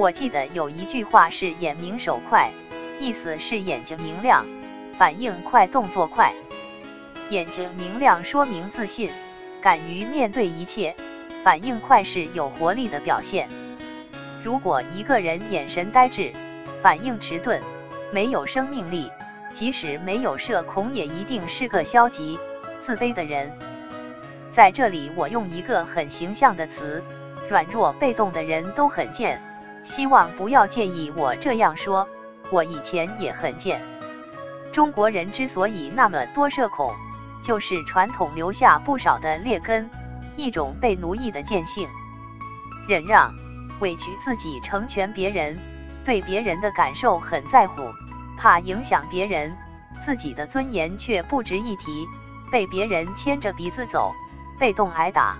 我记得有一句话是“眼明手快”，意思是眼睛明亮，反应快，动作快。眼睛明亮说明自信，敢于面对一切；反应快是有活力的表现。如果一个人眼神呆滞，反应迟钝，没有生命力，即使没有社恐，也一定是个消极、自卑的人。在这里，我用一个很形象的词：软弱、被动的人都很贱。希望不要介意我这样说，我以前也很贱。中国人之所以那么多社恐，就是传统留下不少的劣根，一种被奴役的贱性，忍让、委屈自己成全别人，对别人的感受很在乎，怕影响别人，自己的尊严却不值一提，被别人牵着鼻子走，被动挨打。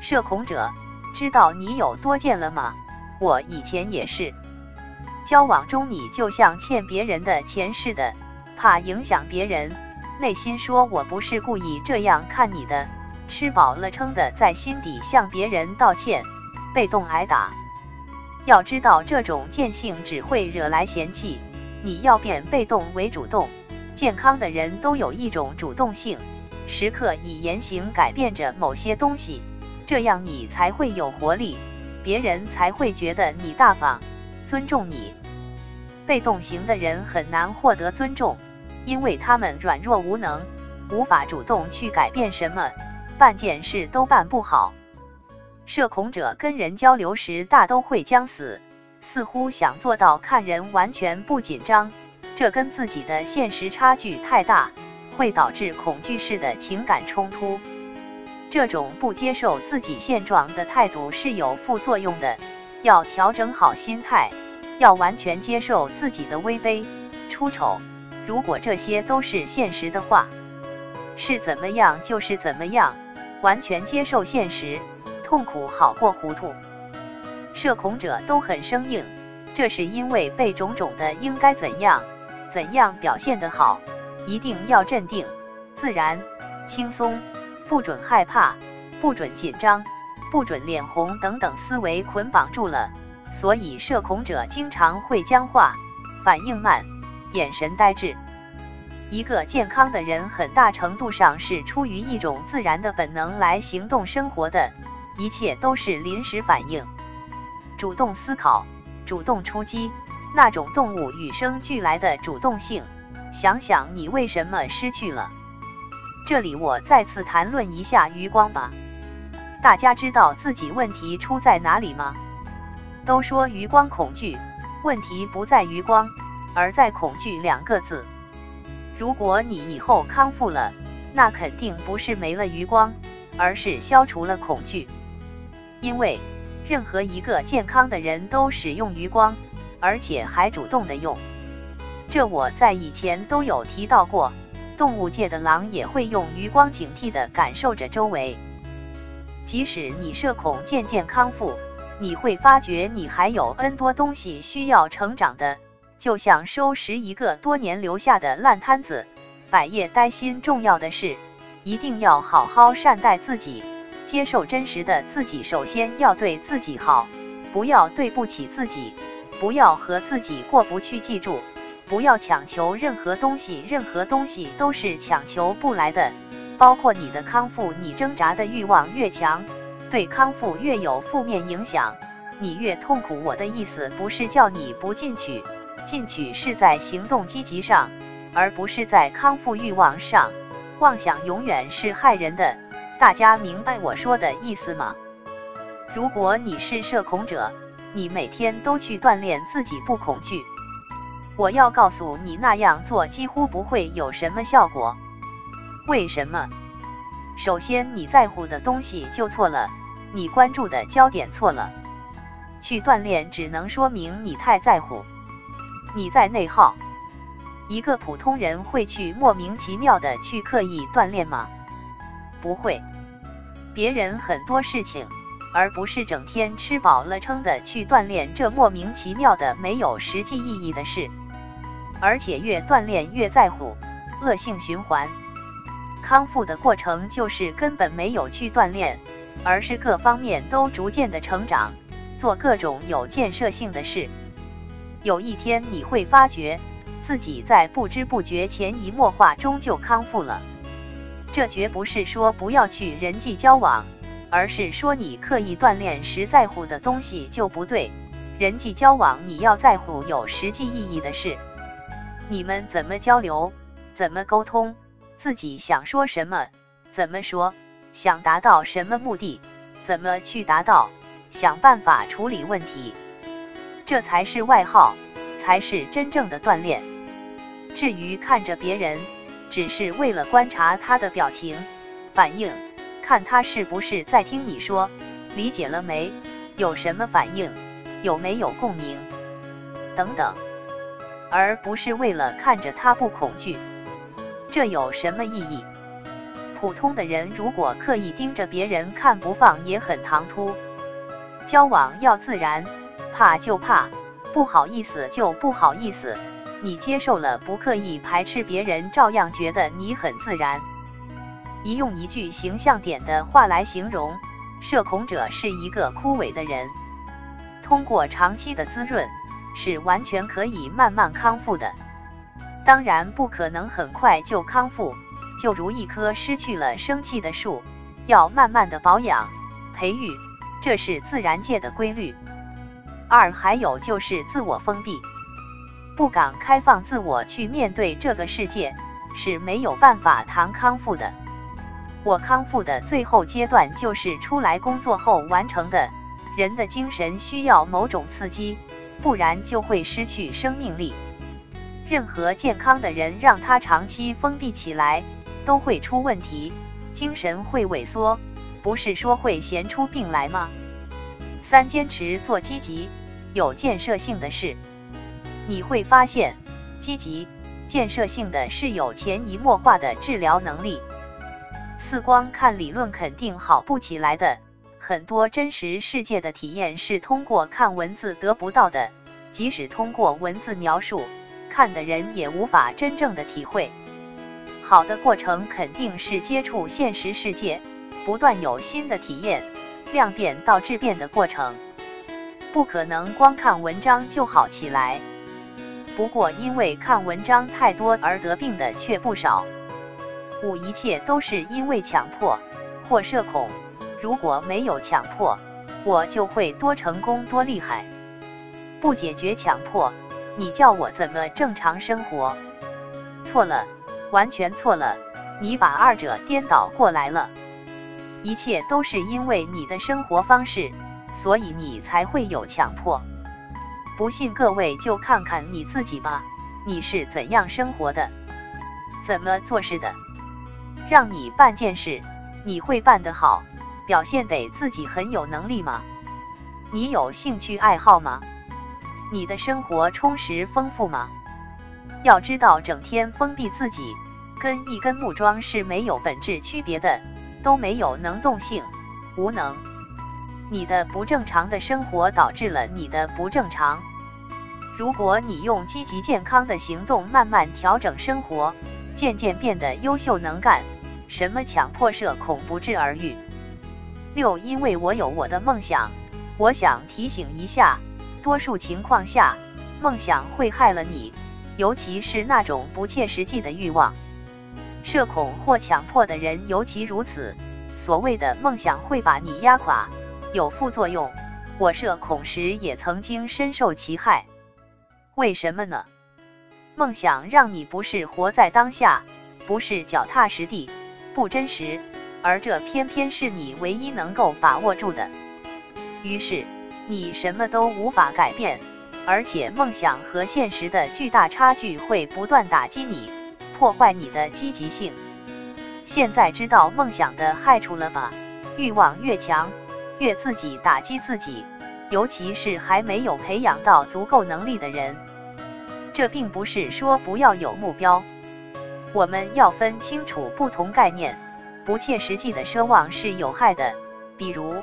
社恐者，知道你有多贱了吗？我以前也是，交往中你就像欠别人的钱似的，怕影响别人，内心说我不是故意这样看你的，吃饱了撑的在心底向别人道歉，被动挨打。要知道这种贱性只会惹来嫌弃，你要变被动为主动。健康的人都有一种主动性，时刻以言行改变着某些东西，这样你才会有活力。别人才会觉得你大方，尊重你。被动型的人很难获得尊重，因为他们软弱无能，无法主动去改变什么，办件事都办不好。社恐者跟人交流时大都会僵死，似乎想做到看人完全不紧张，这跟自己的现实差距太大，会导致恐惧式的情感冲突。这种不接受自己现状的态度是有副作用的，要调整好心态，要完全接受自己的微卑、出丑。如果这些都是现实的话，是怎么样就是怎么样，完全接受现实，痛苦好过糊涂。社恐者都很生硬，这是因为被种种的应该怎样怎样表现得好，一定要镇定、自然、轻松。不准害怕，不准紧张，不准脸红等等思维捆绑住了，所以社恐者经常会僵化、反应慢、眼神呆滞。一个健康的人，很大程度上是出于一种自然的本能来行动生活的，一切都是临时反应。主动思考、主动出击，那种动物与生俱来的主动性，想想你为什么失去了？这里我再次谈论一下余光吧。大家知道自己问题出在哪里吗？都说余光恐惧，问题不在余光，而在恐惧两个字。如果你以后康复了，那肯定不是没了余光，而是消除了恐惧。因为任何一个健康的人都使用余光，而且还主动的用。这我在以前都有提到过。动物界的狼也会用余光警惕地感受着周围。即使你社恐渐渐康复，你会发觉你还有 N 多东西需要成长的，就像收拾一个多年留下的烂摊子，百业待新。重要的是，一定要好好善待自己，接受真实的自己。首先要对自己好，不要对不起自己，不要和自己过不去。记住。不要强求任何东西，任何东西都是强求不来的，包括你的康复。你挣扎的欲望越强，对康复越有负面影响，你越痛苦。我的意思不是叫你不进取，进取是在行动积极上，而不是在康复欲望上。妄想永远是害人的，大家明白我说的意思吗？如果你是社恐者，你每天都去锻炼自己不恐惧。我要告诉你，那样做几乎不会有什么效果。为什么？首先，你在乎的东西就错了，你关注的焦点错了。去锻炼只能说明你太在乎，你在内耗。一个普通人会去莫名其妙的去刻意锻炼吗？不会。别人很多事情，而不是整天吃饱了撑的去锻炼这莫名其妙的没有实际意义的事。而且越锻炼越在乎，恶性循环。康复的过程就是根本没有去锻炼，而是各方面都逐渐的成长，做各种有建设性的事。有一天你会发觉，自己在不知不觉、潜移默化中就康复了。这绝不是说不要去人际交往，而是说你刻意锻炼时在乎的东西就不对。人际交往你要在乎有实际意义的事，你们怎么交流，怎么沟通，自己想说什么，怎么说，想达到什么目的，怎么去达到，想办法处理问题，这才是外号，才是真正的锻炼。至于看着别人。只是为了观察他的表情、反应，看他是不是在听你说，理解了没？有什么反应？有没有共鸣？等等，而不是为了看着他不恐惧，这有什么意义？普通的人如果刻意盯着别人看不放，也很唐突。交往要自然，怕就怕，不好意思就不好意思。你接受了，不刻意排斥别人，照样觉得你很自然。一用一句形象点的话来形容，社恐者是一个枯萎的人。通过长期的滋润，是完全可以慢慢康复的。当然不可能很快就康复，就如一棵失去了生气的树，要慢慢的保养、培育，这是自然界的规律。二还有就是自我封闭。不敢开放自我去面对这个世界，是没有办法谈康复的。我康复的最后阶段就是出来工作后完成的。人的精神需要某种刺激，不然就会失去生命力。任何健康的人让他长期封闭起来，都会出问题，精神会萎缩，不是说会闲出病来吗？三、坚持做积极、有建设性的事。你会发现，积极、建设性的是有潜移默化的治疗能力。四光看理论肯定好不起来的，很多真实世界的体验是通过看文字得不到的。即使通过文字描述，看的人也无法真正的体会。好的过程肯定是接触现实世界，不断有新的体验，量变到质变的过程，不可能光看文章就好起来。不过，因为看文章太多而得病的却不少。五，一切都是因为强迫或社恐。如果没有强迫，我就会多成功多厉害。不解决强迫，你叫我怎么正常生活？错了，完全错了。你把二者颠倒过来了。一切都是因为你的生活方式，所以你才会有强迫。不信各位就看看你自己吧，你是怎样生活的，怎么做事的？让你办件事，你会办得好，表现得自己很有能力吗？你有兴趣爱好吗？你的生活充实丰富吗？要知道，整天封闭自己，跟一根木桩是没有本质区别的，都没有能动性，无能。你的不正常的生活导致了你的不正常。如果你用积极健康的行动慢慢调整生活，渐渐变得优秀能干，什么强迫社恐不治而愈。六，因为我有我的梦想，我想提醒一下，多数情况下，梦想会害了你，尤其是那种不切实际的欲望。社恐或强迫的人尤其如此，所谓的梦想会把你压垮，有副作用。我社恐时也曾经深受其害。为什么呢？梦想让你不是活在当下，不是脚踏实地，不真实，而这偏偏是你唯一能够把握住的。于是你什么都无法改变，而且梦想和现实的巨大差距会不断打击你，破坏你的积极性。现在知道梦想的害处了吧？欲望越强，越自己打击自己，尤其是还没有培养到足够能力的人。这并不是说不要有目标，我们要分清楚不同概念。不切实际的奢望是有害的，比如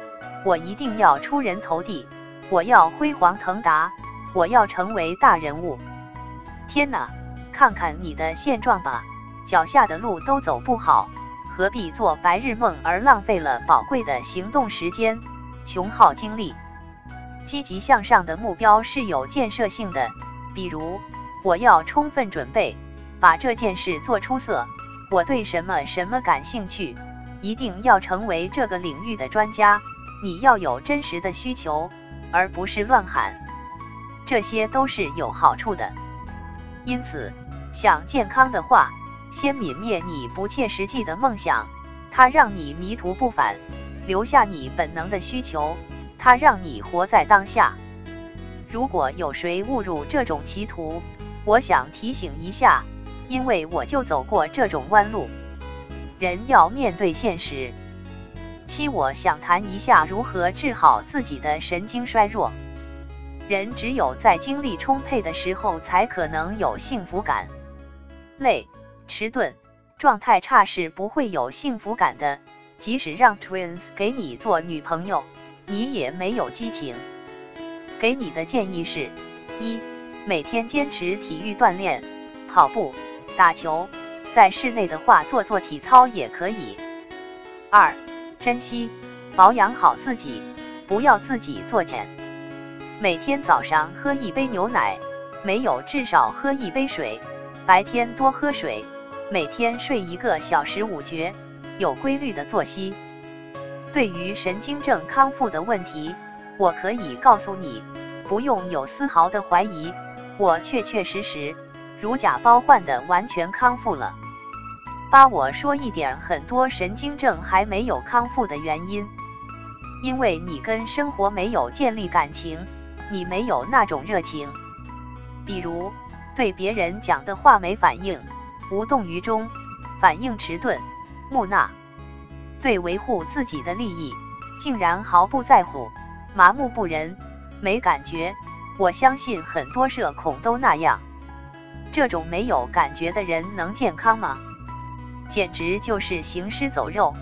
我一定要出人头地，我要辉煌腾达，我要成为大人物。天哪，看看你的现状吧，脚下的路都走不好，何必做白日梦而浪费了宝贵的行动时间，穷耗精力？积极向上的目标是有建设性的，比如我要充分准备，把这件事做出色。我对什么什么感兴趣，一定要成为这个领域的专家。你要有真实的需求，而不是乱喊，这些都是有好处的。因此，想健康的话，先泯灭你不切实际的梦想，它让你迷途不返；留下你本能的需求，它让你活在当下。如果有谁误入这种歧途，我想提醒一下，因为我就走过这种弯路。人要面对现实。七，我想谈一下如何治好自己的神经衰弱。人只有在精力充沛的时候，才可能有幸福感。累、迟钝、状态差是不会有幸福感的。即使让 Twins 给你做女朋友，你也没有激情。给你的建议是：一、每天坚持体育锻炼，跑步、打球，在室内的话做做体操也可以。二、珍惜保养好自己，不要自己作茧。每天早上喝一杯牛奶，没有至少喝一杯水。白天多喝水，每天睡一个小时午觉，有规律的作息。对于神经症康复的问题，我可以告诉你，不用有丝毫的怀疑，我确确实实如假包换的完全康复了。八，我说一点很多神经症还没有康复的原因，因为你跟生活没有建立感情，你没有那种热情，比如对别人讲的话没反应，无动于衷，反应迟钝，木讷；对维护自己的利益竟然毫不在乎，麻木不仁，没感觉。我相信很多社恐都那样，这种没有感觉的人能健康吗？简直就是行尸走肉。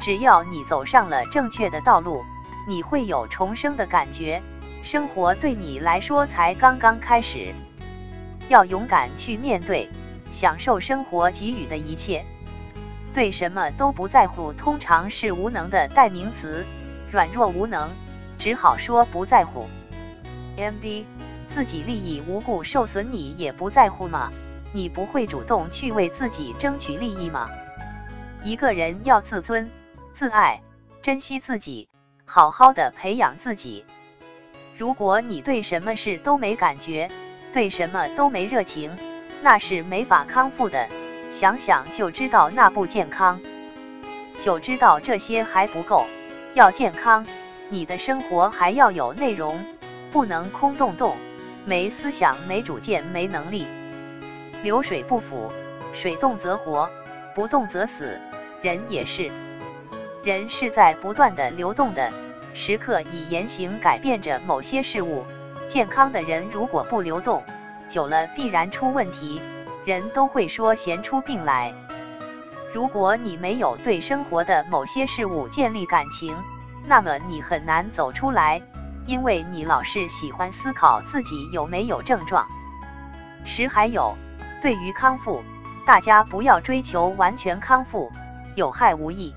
只要你走上了正确的道路，你会有重生的感觉。生活对你来说才刚刚开始，要勇敢去面对，享受生活给予的一切。对什么都不在乎，通常是无能的代名词。软弱无能，只好说不在乎。M.D. 自己利益无故受损，你也不在乎吗？你不会主动去为自己争取利益吗？一个人要自尊、自爱、珍惜自己，好好的培养自己。如果你对什么事都没感觉，对什么都没热情，那是没法康复的。想想就知道那不健康。就知道这些还不够，要健康，你的生活还要有内容，不能空洞洞，没思想、没主见、没能力。流水不腐，水动则活，不动则死。人也是，人是在不断的流动的，时刻以言行改变着某些事物。健康的人如果不流动，久了必然出问题，人都会说闲出病来。如果你没有对生活的某些事物建立感情，那么你很难走出来，因为你老是喜欢思考自己有没有症状。十还有。对于康复，大家不要追求完全康复，有害无益。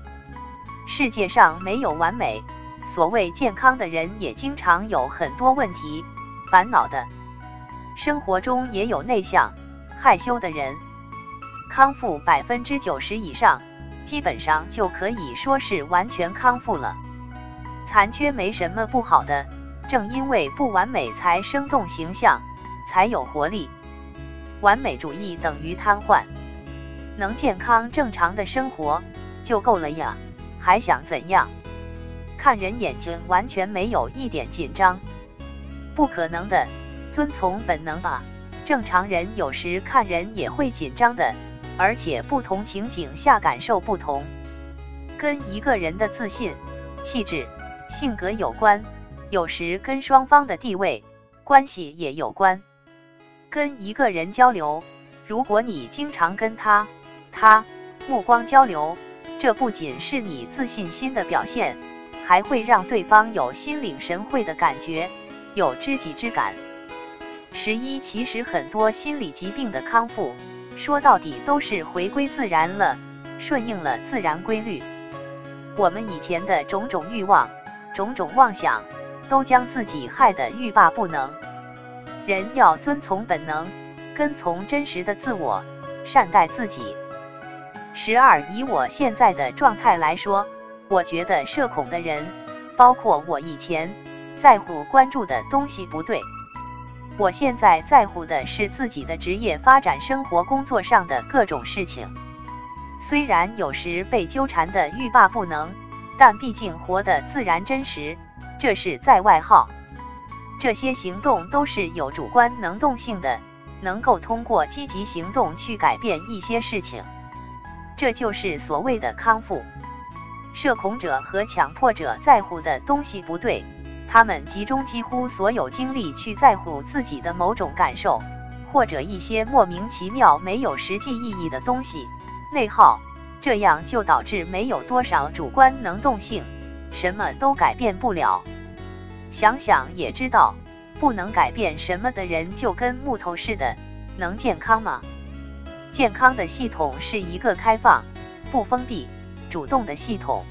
世界上没有完美，所谓健康的人也经常有很多问题、烦恼的。生活中也有内向、害羞的人。康复百分之九十以上，基本上就可以说是完全康复了。残缺没什么不好的，正因为不完美才生动形象，才有活力。完美主义等于瘫痪，能健康正常的生活就够了呀，还想怎样？看人眼睛完全没有一点紧张，不可能的，遵从本能吧。正常人有时看人也会紧张的，而且不同情景下感受不同，跟一个人的自信、气质、性格有关，有时跟双方的地位、关系也有关。跟一个人交流，如果你经常跟他、他目光交流，这不仅是你自信心的表现，还会让对方有心领神会的感觉，有知己之感。十一，其实很多心理疾病的康复，说到底都是回归自然了，顺应了自然规律。我们以前的种种欲望、种种妄想、都将自己害得欲罢不能。人要遵从本能，跟从真实的自我，善待自己。十二，以我现在的状态来说，我觉得社恐的人，包括我以前在乎关注的东西不对。我现在在乎的是自己的职业发展、生活、工作上的各种事情。虽然有时被纠缠的欲罢不能，但毕竟活得自然真实，这是在外号。这些行动都是有主观能动性的，能够通过积极行动去改变一些事情。这就是所谓的康复。社恐者和强迫者在乎的东西不对。他们集中几乎所有精力去在乎自己的某种感受，或者一些莫名其妙、没有实际意义的东西，内耗，这样就导致没有多少主观能动性，什么都改变不了。想想也知道，不能改变什么的人就跟木头似的，能健康吗？健康的系统是一个开放、不封闭、主动的系统。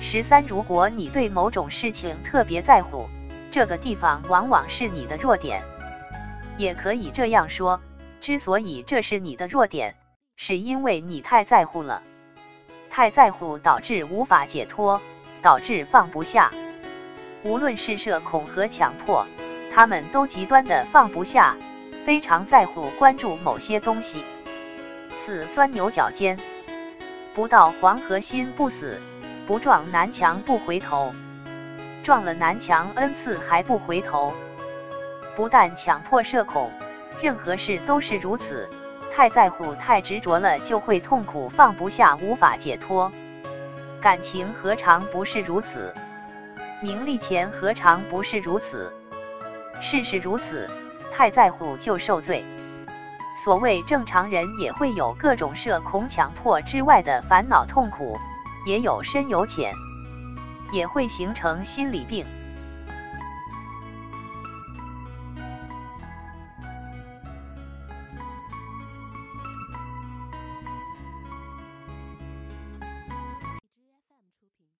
十三，如果你对某种事情特别在乎，这个地方往往是你的弱点。也可以这样说，之所以这是你的弱点，是因为你太在乎了。太在乎导致无法解脱，导致放不下。无论是社恐和强迫，他们都极端的放不下，非常在乎关注某些东西。四，钻牛角尖，不到黄河心不死。不撞南墙不回头，撞了南墙 n 次还不回头。不但强迫社恐，任何事都是如此。太在乎、太执着了，就会痛苦、放不下、无法解脱。感情何尝不是如此？名利钱何尝不是如此？事事如此，太在乎就受罪。所谓正常人也会有各种社恐、强迫之外的烦恼痛苦。也有深有浅，也会形成心理病。